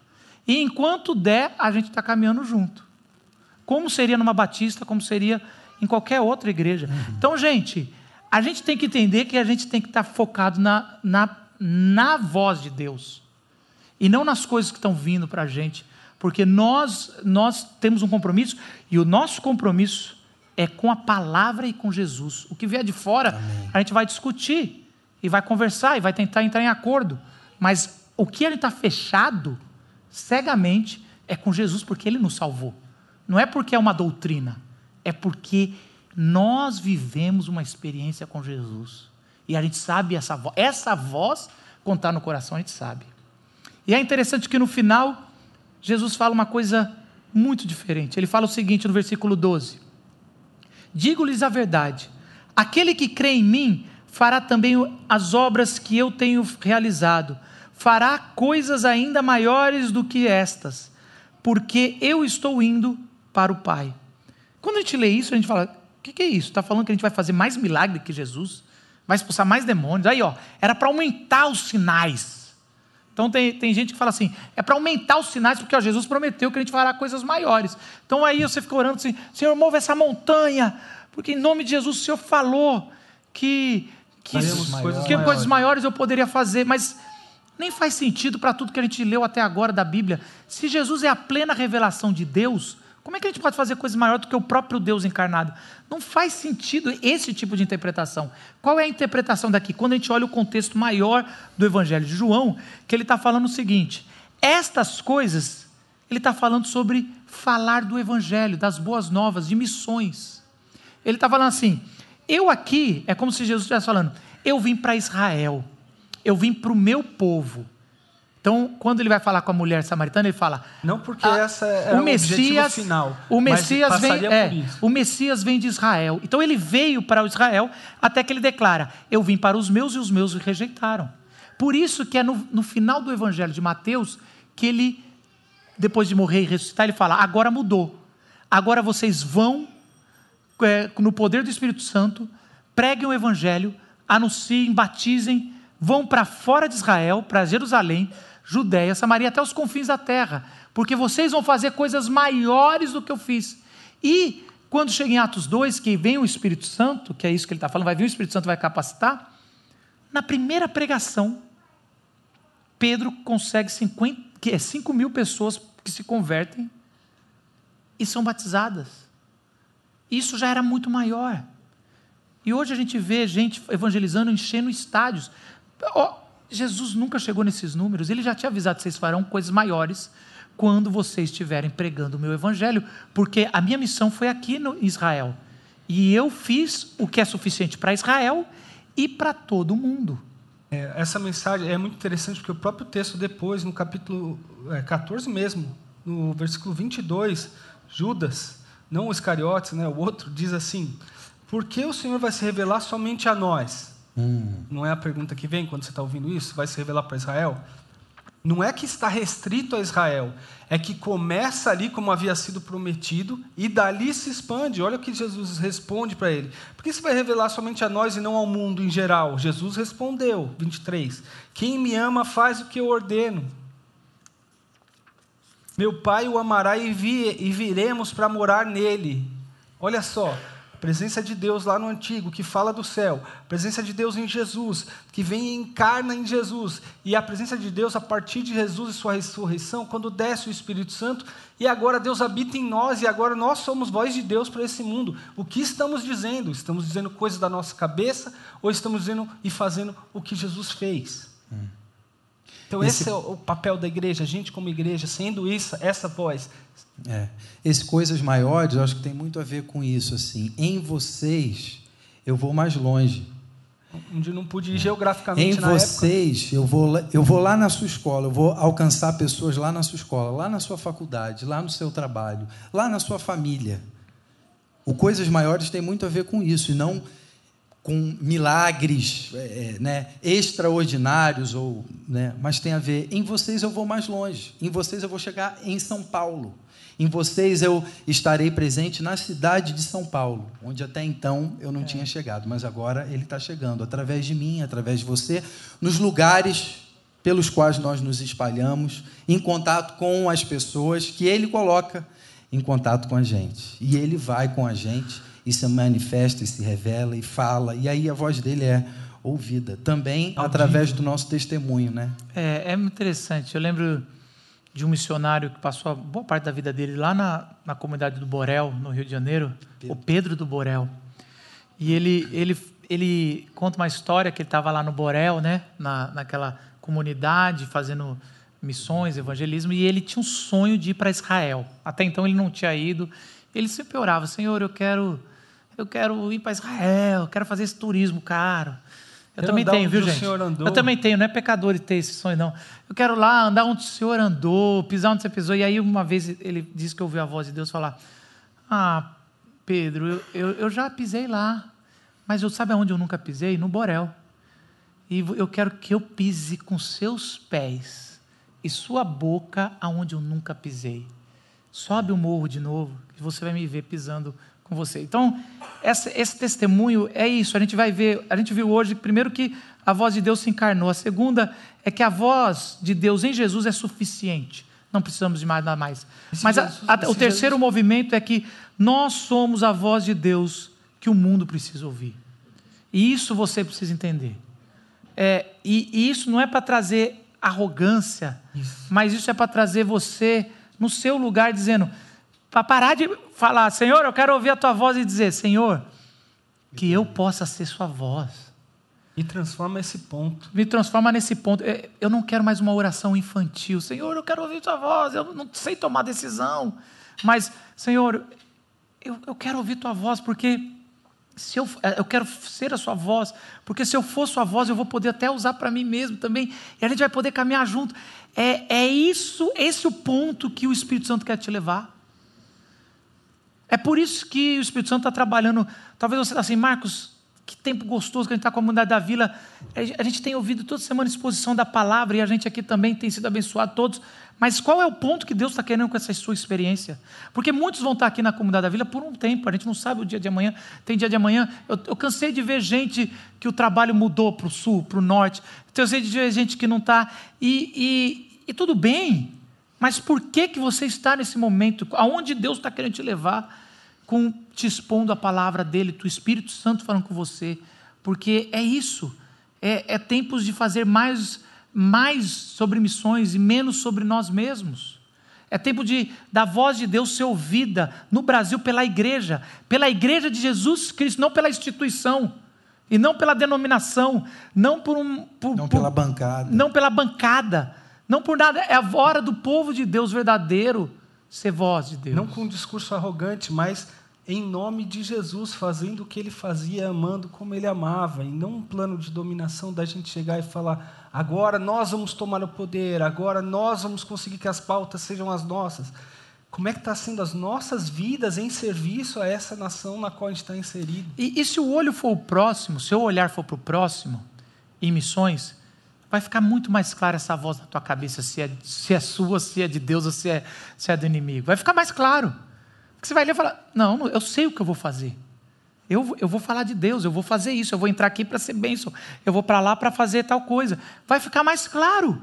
E enquanto der, a gente está caminhando junto. Como seria numa batista, como seria em qualquer outra igreja. Uhum. Então, gente, a gente tem que entender que a gente tem que estar focado na, na, na voz de Deus e não nas coisas que estão vindo para a gente, porque nós, nós temos um compromisso e o nosso compromisso é com a palavra e com Jesus. O que vier de fora, Amém. a gente vai discutir e vai conversar e vai tentar entrar em acordo, mas o que gente está fechado cegamente é com Jesus, porque Ele nos salvou. Não é porque é uma doutrina, é porque nós vivemos uma experiência com Jesus. E a gente sabe essa voz, essa voz, está no coração, a gente sabe. E é interessante que no final, Jesus fala uma coisa muito diferente. Ele fala o seguinte no versículo 12: Digo-lhes a verdade, aquele que crê em mim fará também as obras que eu tenho realizado, fará coisas ainda maiores do que estas, porque eu estou indo para o Pai. Quando a gente lê isso, a gente fala: o que, que é isso? Está falando que a gente vai fazer mais milagre que Jesus? Vai expulsar mais demônios? Aí, ó, era para aumentar os sinais, Então tem, tem gente que fala assim, é para aumentar os sinais, porque ó, Jesus prometeu que a gente fará coisas maiores. Então aí você fica orando assim, Senhor, move essa montanha, porque em nome de Jesus o Senhor falou que, que, coisas que maiores. coisas maiores eu poderia fazer, mas nem faz sentido para tudo que a gente leu até agora da Bíblia. Se Jesus é a plena revelação de Deus, como é que a gente pode fazer coisas maiores do que o próprio Deus encarnado? Não faz sentido esse tipo de interpretação. Qual é a interpretação daqui? Quando a gente olha o contexto maior do Evangelho de João, que ele está falando o seguinte: estas coisas, ele está falando sobre falar do Evangelho, das boas novas, de missões. Ele está falando assim: eu aqui, é como se Jesus estivesse falando, eu vim para Israel, eu vim para o meu povo. Então, quando ele vai falar com a mulher samaritana, ele fala: Não porque ah, essa era o, objetivo final. o Messias vem, é, o Messias vem de Israel. Então ele veio para o Israel até que ele declara: Eu vim para os meus e os meus o rejeitaram. Por isso que é no, no final do Evangelho de Mateus que ele, depois de morrer e ressuscitar, ele fala: Agora mudou. Agora vocês vão é, no poder do Espírito Santo, preguem o Evangelho, anunciem, batizem, vão para fora de Israel, para Jerusalém, Judéia, Samaria, até os confins da terra, porque vocês vão fazer coisas maiores do que eu fiz. E quando chega em Atos 2, que vem o Espírito Santo, que é isso que ele está falando, vai vir o Espírito Santo, vai capacitar, na primeira pregação, Pedro consegue 50, que é 5 mil pessoas que se convertem e são batizadas. Isso já era muito maior. E hoje a gente vê gente evangelizando, enchendo estádios. Jesus nunca chegou nesses números, ele já tinha avisado que vocês farão coisas maiores quando vocês estiverem pregando o meu evangelho, porque a minha missão foi aqui no Israel. E eu fiz o que é suficiente para Israel e para todo mundo. É, essa mensagem é muito interessante porque o próprio texto depois, no capítulo é, 14 mesmo, no versículo 22, Judas, não o Iscariotes, né, o outro, diz assim: Por que o Senhor vai se revelar somente a nós? Não é a pergunta que vem quando você está ouvindo isso? Vai se revelar para Israel? Não é que está restrito a Israel, é que começa ali como havia sido prometido e dali se expande. Olha o que Jesus responde para ele. Por que você vai revelar somente a nós e não ao mundo em geral? Jesus respondeu, 23. Quem me ama faz o que eu ordeno. Meu Pai o amará e, vi, e viremos para morar nele. Olha só, a presença de Deus lá no Antigo, que fala do céu, a presença de Deus em Jesus, que vem e encarna em Jesus, e a presença de Deus a partir de Jesus e sua ressurreição, quando desce o Espírito Santo, e agora Deus habita em nós, e agora nós somos voz de Deus para esse mundo. O que estamos dizendo? Estamos dizendo coisas da nossa cabeça, ou estamos dizendo e fazendo o que Jesus fez? Então, esse, Esse- é o papel da igreja, a gente como igreja, sendo isso, essa voz. É. Esse coisas maiores, eu acho que tem muito a ver com isso. Assim, em vocês, eu vou mais longe. Onde não pude ir Em geograficamente na época. vocês, eu vou, lá- eu vou lá na sua escola, eu vou alcançar pessoas lá na sua escola, lá na sua faculdade, lá no seu trabalho, lá na sua família. O coisas maiores tem muito a ver com isso, e não com milagres é, é, né, extraordinários, ou, né, mas tem a ver. Em vocês eu vou mais longe, em vocês eu vou chegar em São Paulo. Em vocês eu estarei presente na cidade de São Paulo, onde até então eu não tinha chegado, mas agora ele está chegando, através de mim, através de você, nos lugares pelos quais nós nos espalhamos, em contato com as pessoas que ele coloca em contato com a gente. E ele vai com a gente e se manifesta e se revela e fala, e aí a voz dele é ouvida, também Audível. através do nosso testemunho, né? É, é muito interessante. Eu lembro de um missionário que passou a boa parte da vida dele lá na, na comunidade do Borel, no Rio de Janeiro, o Pedro do Borel. E ele, ele, ele conta uma história que ele estava lá no Borel, né, na, naquela comunidade, fazendo missões, evangelismo, e ele tinha um sonho de ir para Israel. Até então ele não tinha ido. Ele sempre orava, Senhor, eu quero, eu quero ir para Israel, eu quero fazer esse turismo caro. Eu Quero também tenho, viu, gente? Eu também tenho, não é pecador de ter esse sonho, não. Eu quero lá andar onde o Senhor andou, pisar onde você pisou. E aí, uma vez, ele disse que ouviu a voz de Deus falar: Ah, Pedro, eu, eu, eu já pisei lá, mas eu sabe aonde eu nunca pisei? No Borel. E eu quero que eu pise com seus pés e sua boca aonde eu nunca pisei. Sobe o morro de novo, que você vai me ver pisando com você. Então, essa- esse testemunho é isso. A gente vai ver, a gente viu hoje, primeiro que a voz de Deus se encarnou. A segunda é que a voz de Deus em Jesus é suficiente. Não precisamos de mais nada mais. Mas Jesus, a, a, o terceiro Jesus... movimento é que nós somos a voz de Deus que o mundo precisa ouvir. E isso você precisa entender. É, e, e, isso não é para trazer arrogância, isso. mas isso é para trazer você no seu lugar, dizendo, para parar de falar, Senhor, eu quero ouvir a tua voz e dizer, Senhor, que eu possa ser sua voz. Me transforma esse ponto. Me transforma nesse ponto. É, eu não quero mais uma oração infantil. Senhor, eu quero ouvir tua voz. Eu não sei tomar decisão. Mas, Senhor, eu, eu quero ouvir tua voz, porque se eu, é, eu quero ser a sua voz, porque se eu for sua voz, eu vou poder até usar para mim mesmo também, e a gente vai poder caminhar junto. É, é isso, esse é o ponto que o Espírito Santo quer te levar. É por isso que o Espírito Santo está trabalhando. Talvez você está assim, Marcos, que tempo gostoso que a gente está com a comunidade da vila. A gente tem ouvido toda semana exposição da palavra e a gente aqui também tem sido abençoado todos. Mas qual é o ponto que Deus está querendo com essa sua experiência? Porque muitos vão estar aqui na comunidade da vila por um tempo, a gente não sabe o dia de amanhã. Tem dia de amanhã. Eu, eu cansei de ver gente que o trabalho mudou para o sul, para o norte. Cansei de ver gente que não está. E, e, e tudo bem, mas por que, que você está nesse momento? Aonde Deus está querendo te levar? Com, te expondo a palavra dele, o Espírito Santo falando com você. Porque é isso. É, é tempos de fazer mais, mais sobre missões e menos sobre nós mesmos. É tempo de da voz de Deus ser ouvida no Brasil pela igreja, pela igreja de Jesus Cristo, não pela instituição e não pela denominação, não por um por, não por, pela bancada, não pela bancada, não por nada, é a hora do povo de Deus verdadeiro ser voz de Deus. Não com um discurso arrogante, mas em nome de Jesus, fazendo o que ele fazia, amando como ele amava, e não um plano de dominação da gente chegar e falar: agora nós vamos tomar o poder, agora nós vamos conseguir que as pautas sejam as nossas. Como é que está sendo as nossas vidas em serviço a essa nação na qual a gente está inserido? E, e se o olho for o próximo, se o olhar for para o próximo, em missões, vai ficar muito mais clara essa voz na tua cabeça, se é, se é sua, se é de Deus ou se é, se é do inimigo. Vai ficar mais claro. Porque você vai ler e falar: não, eu sei o que eu vou fazer. Eu, eu vou falar de Deus, eu vou fazer isso, eu vou entrar aqui para ser bênção, eu vou para lá para fazer tal coisa. Vai ficar mais claro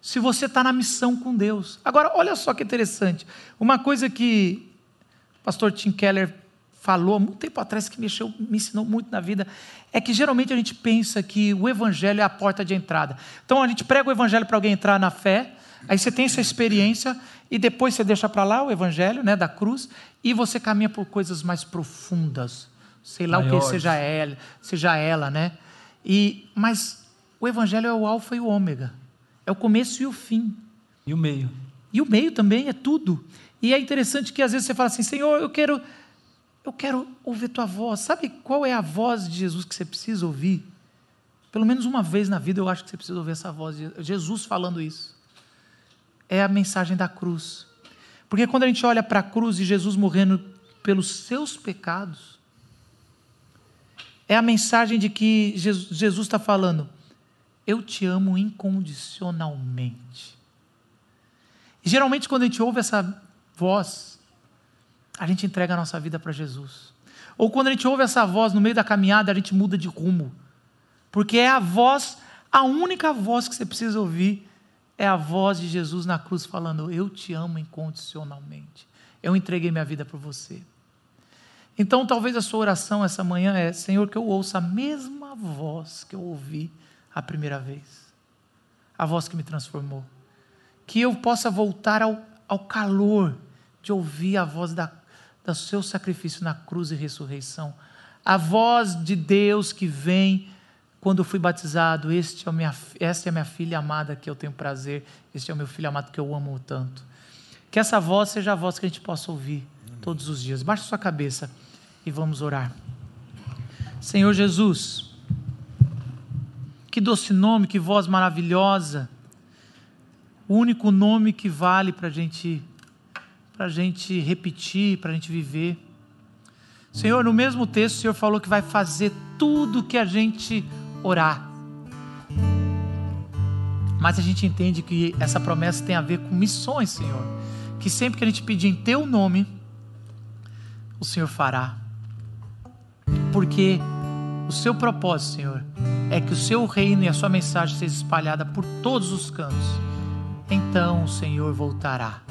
se você está na missão com Deus. Agora, olha só que interessante. Uma coisa que o pastor Tim Keller falou há muito tempo atrás, que mexeu, me ensinou muito na vida, é que geralmente a gente pensa que o evangelho é a porta de entrada. Então a gente prega o evangelho para alguém entrar na fé, aí você tem essa experiência e depois você deixa para lá o evangelho, né, da cruz, e você caminha por coisas mais profundas. Sei lá Maiores. o que seja ela, seja ela, né? E mas o evangelho é o alfa e o ômega. É o começo e o fim. E o meio. E o meio também é tudo. E é interessante que às vezes você fala assim: "Senhor, eu quero eu quero ouvir tua voz. Sabe qual é a voz de Jesus que você precisa ouvir? Pelo menos uma vez na vida eu acho que você precisa ouvir essa voz de Jesus falando isso. É a mensagem da cruz. Porque quando a gente olha para a cruz e Jesus morrendo pelos seus pecados, é a mensagem de que Jesus está falando: Eu te amo incondicionalmente. E geralmente, quando a gente ouve essa voz, a gente entrega a nossa vida para Jesus. Ou quando a gente ouve essa voz no meio da caminhada, a gente muda de rumo. Porque é a voz, a única voz que você precisa ouvir é a voz de Jesus na cruz falando: Eu te amo incondicionalmente. Eu entreguei minha vida para você. Então, talvez a sua oração essa manhã é: Senhor, que eu ouça a mesma voz que eu ouvi a primeira vez, a voz que me transformou. Que eu possa voltar ao, ao calor de ouvir a voz da do seu sacrifício na cruz e ressurreição. A voz de Deus que vem quando eu fui batizado, este é minha, esta é a minha filha amada que eu tenho prazer, este é o meu filho amado que eu amo tanto. Que essa voz seja a voz que a gente possa ouvir todos os dias. Baixe sua cabeça e vamos orar. Senhor Jesus, que doce nome, que voz maravilhosa, o único nome que vale para a gente para a gente repetir, para a gente viver. Senhor, no mesmo texto, o Senhor falou que vai fazer tudo que a gente orar. Mas a gente entende que essa promessa tem a ver com missões, Senhor. Que sempre que a gente pedir em Teu nome, o Senhor fará. Porque o Seu propósito, Senhor, é que o seu reino e a sua mensagem seja espalhada por todos os cantos. Então o Senhor voltará.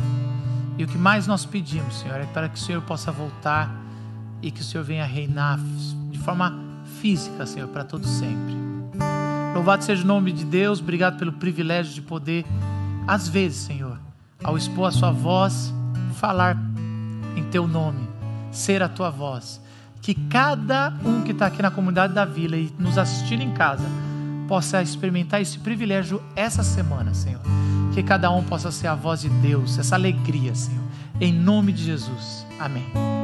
E o que mais nós pedimos, Senhor, é para que o Senhor possa voltar e que o Senhor venha reinar de forma física, Senhor, para todo sempre. Louvado seja o nome de Deus, obrigado pelo privilégio de poder, às vezes, Senhor, ao expor a sua voz, falar em teu nome, ser a tua voz. Que cada um que está aqui na comunidade da vila e nos assistindo em casa possa experimentar esse privilégio essa semana, Senhor. Que cada um possa ser a voz de Deus, essa alegria, Senhor. Em nome de Jesus. Amém.